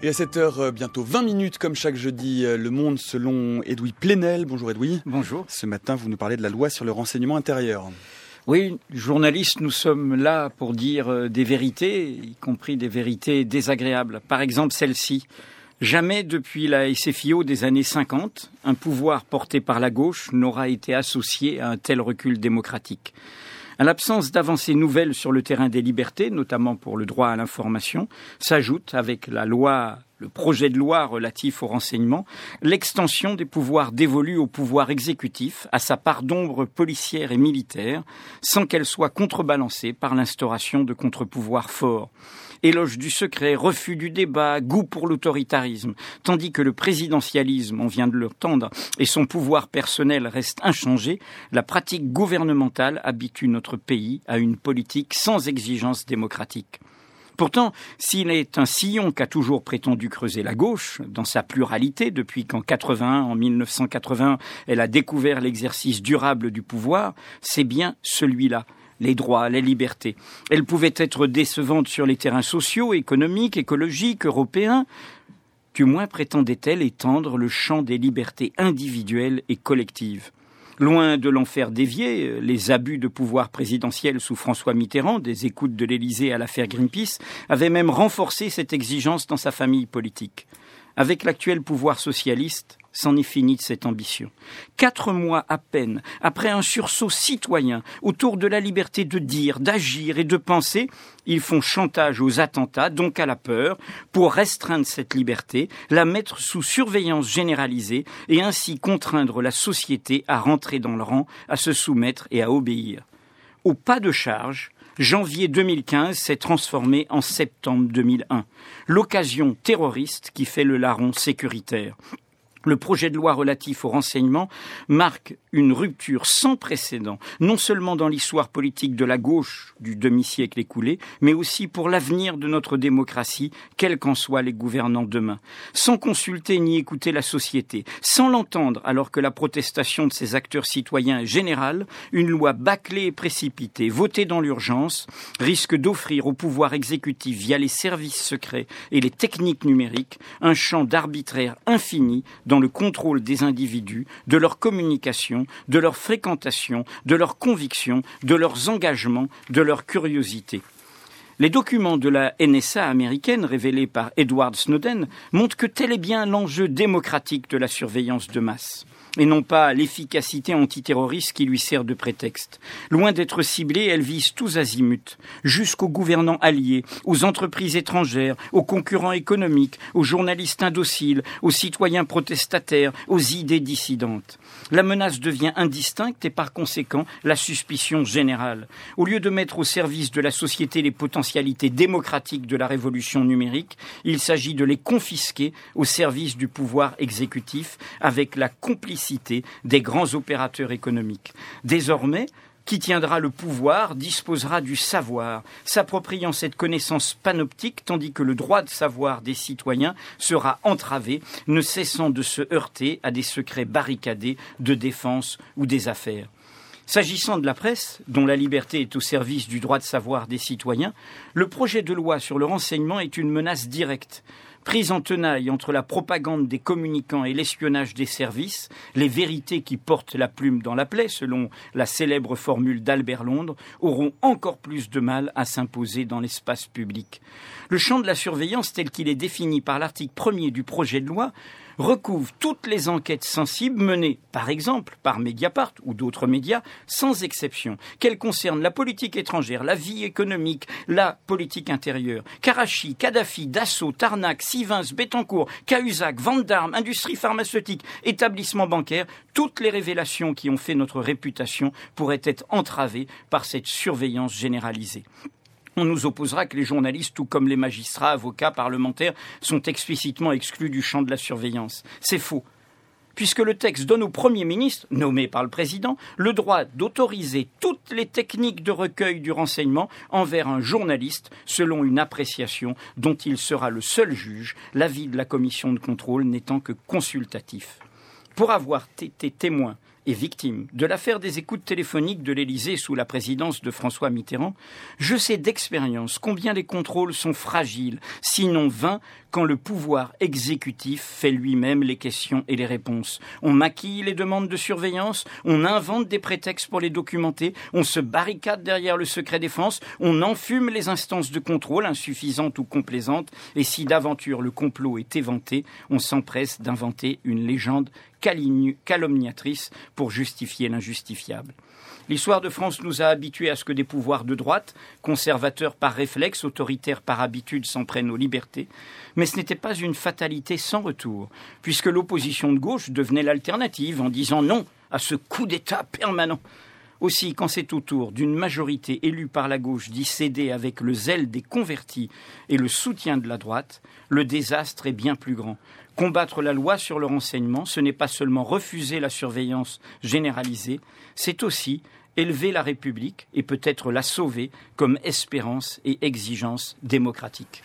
Et à cette heure, euh, bientôt 20 minutes, comme chaque jeudi, euh, Le Monde selon Edoui Plenel. Bonjour Edoui. Bonjour. Ce matin, vous nous parlez de la loi sur le renseignement intérieur. Oui, journalistes, nous sommes là pour dire euh, des vérités, y compris des vérités désagréables. Par exemple, celle-ci. Jamais depuis la SFIO des années 50, un pouvoir porté par la gauche n'aura été associé à un tel recul démocratique. À l'absence d'avancées nouvelles sur le terrain des libertés, notamment pour le droit à l'information, s'ajoute avec la loi le projet de loi relatif au renseignement, l'extension des pouvoirs dévolus au pouvoir exécutif, à sa part d'ombre policière et militaire, sans qu'elle soit contrebalancée par l'instauration de contre-pouvoirs forts éloge du secret, refus du débat, goût pour l'autoritarisme, tandis que le présidentialisme, on vient de le tendre, et son pouvoir personnel reste inchangé, la pratique gouvernementale habitue notre pays à une politique sans exigence démocratique. Pourtant, s'il est un sillon qu'a toujours prétendu creuser la gauche, dans sa pluralité, depuis qu'en 81, en 1980, elle a découvert l'exercice durable du pouvoir, c'est bien celui-là, les droits, les libertés. Elle pouvait être décevante sur les terrains sociaux, économiques, écologiques, européens. Du moins prétendait-elle étendre le champ des libertés individuelles et collectives. Loin de l'en faire dévier, les abus de pouvoir présidentiel sous François Mitterrand, des écoutes de l'Élysée à l'affaire Greenpeace, avaient même renforcé cette exigence dans sa famille politique. Avec l'actuel pouvoir socialiste, c'en est fini de cette ambition. Quatre mois à peine après un sursaut citoyen autour de la liberté de dire, d'agir et de penser, ils font chantage aux attentats, donc à la peur, pour restreindre cette liberté, la mettre sous surveillance généralisée et ainsi contraindre la société à rentrer dans le rang, à se soumettre et à obéir. Au pas de charge, janvier 2015 s'est transformé en septembre 2001. L'occasion terroriste qui fait le larron sécuritaire. Le projet de loi relatif au renseignement marque une rupture sans précédent, non seulement dans l'histoire politique de la gauche du demi-siècle écoulé, mais aussi pour l'avenir de notre démocratie, quels qu'en soient les gouvernants demain. Sans consulter ni écouter la société, sans l'entendre alors que la protestation de ces acteurs citoyens est générale, une loi bâclée et précipitée, votée dans l'urgence, risque d'offrir au pouvoir exécutif via les services secrets et les techniques numériques un champ d'arbitraire infini dans le contrôle des individus, de leur communication, de leur fréquentation, de leurs convictions, de leurs engagements, de leur curiosité. Les documents de la NSA américaine révélés par Edward Snowden montrent que tel est bien l'enjeu démocratique de la surveillance de masse et non pas l'efficacité antiterroriste qui lui sert de prétexte. Loin d'être ciblée, elle vise tous azimuts, jusqu'aux gouvernants alliés, aux entreprises étrangères, aux concurrents économiques, aux journalistes indociles, aux citoyens protestataires, aux idées dissidentes. La menace devient indistincte et par conséquent la suspicion générale. Au lieu de mettre au service de la société les potentialités démocratiques de la révolution numérique, il s'agit de les confisquer au service du pouvoir exécutif avec la complicité des grands opérateurs économiques. Désormais, qui tiendra le pouvoir disposera du savoir, s'appropriant cette connaissance panoptique, tandis que le droit de savoir des citoyens sera entravé, ne cessant de se heurter à des secrets barricadés de défense ou des affaires. S'agissant de la presse, dont la liberté est au service du droit de savoir des citoyens, le projet de loi sur le renseignement est une menace directe prise en tenaille entre la propagande des communicants et l'espionnage des services, les vérités qui portent la plume dans la plaie, selon la célèbre formule d'Albert Londres, auront encore plus de mal à s'imposer dans l'espace public. Le champ de la surveillance tel qu'il est défini par l'article premier du projet de loi recouvre toutes les enquêtes sensibles menées, par exemple, par Mediapart ou d'autres médias, sans exception, qu'elles concernent la politique étrangère, la vie économique, la politique intérieure. Karachi, Kadhafi, Dassault, Tarnac, Sivins, Bettencourt, Cahuzac, Vandarme, industrie pharmaceutique, établissements bancaires, toutes les révélations qui ont fait notre réputation pourraient être entravées par cette surveillance généralisée. On nous opposera que les journalistes, tout comme les magistrats, avocats, parlementaires, sont explicitement exclus du champ de la surveillance. C'est faux puisque le texte donne au Premier ministre, nommé par le Président, le droit d'autoriser toutes les techniques de recueil du renseignement envers un journaliste selon une appréciation dont il sera le seul juge, l'avis de la commission de contrôle n'étant que consultatif. Pour avoir été témoin est victime. De l'affaire des écoutes téléphoniques de l'Élysée sous la présidence de François Mitterrand, je sais d'expérience combien les contrôles sont fragiles, sinon vains, quand le pouvoir exécutif fait lui-même les questions et les réponses. On maquille les demandes de surveillance, on invente des prétextes pour les documenter, on se barricade derrière le secret défense, on enfume les instances de contrôle insuffisantes ou complaisantes, et si d'aventure le complot est éventé, on s'empresse d'inventer une légende calomniatrice pour justifier l'injustifiable. L'histoire de France nous a habitués à ce que des pouvoirs de droite, conservateurs par réflexe, autoritaires par habitude, s'en prennent aux libertés. Mais ce n'était pas une fatalité sans retour, puisque l'opposition de gauche devenait l'alternative en disant non à ce coup d'État permanent. Aussi, quand c'est au tour d'une majorité élue par la gauche d'y céder avec le zèle des convertis et le soutien de la droite, le désastre est bien plus grand. Combattre la loi sur le renseignement, ce n'est pas seulement refuser la surveillance généralisée, c'est aussi élever la République et peut-être la sauver comme espérance et exigence démocratique.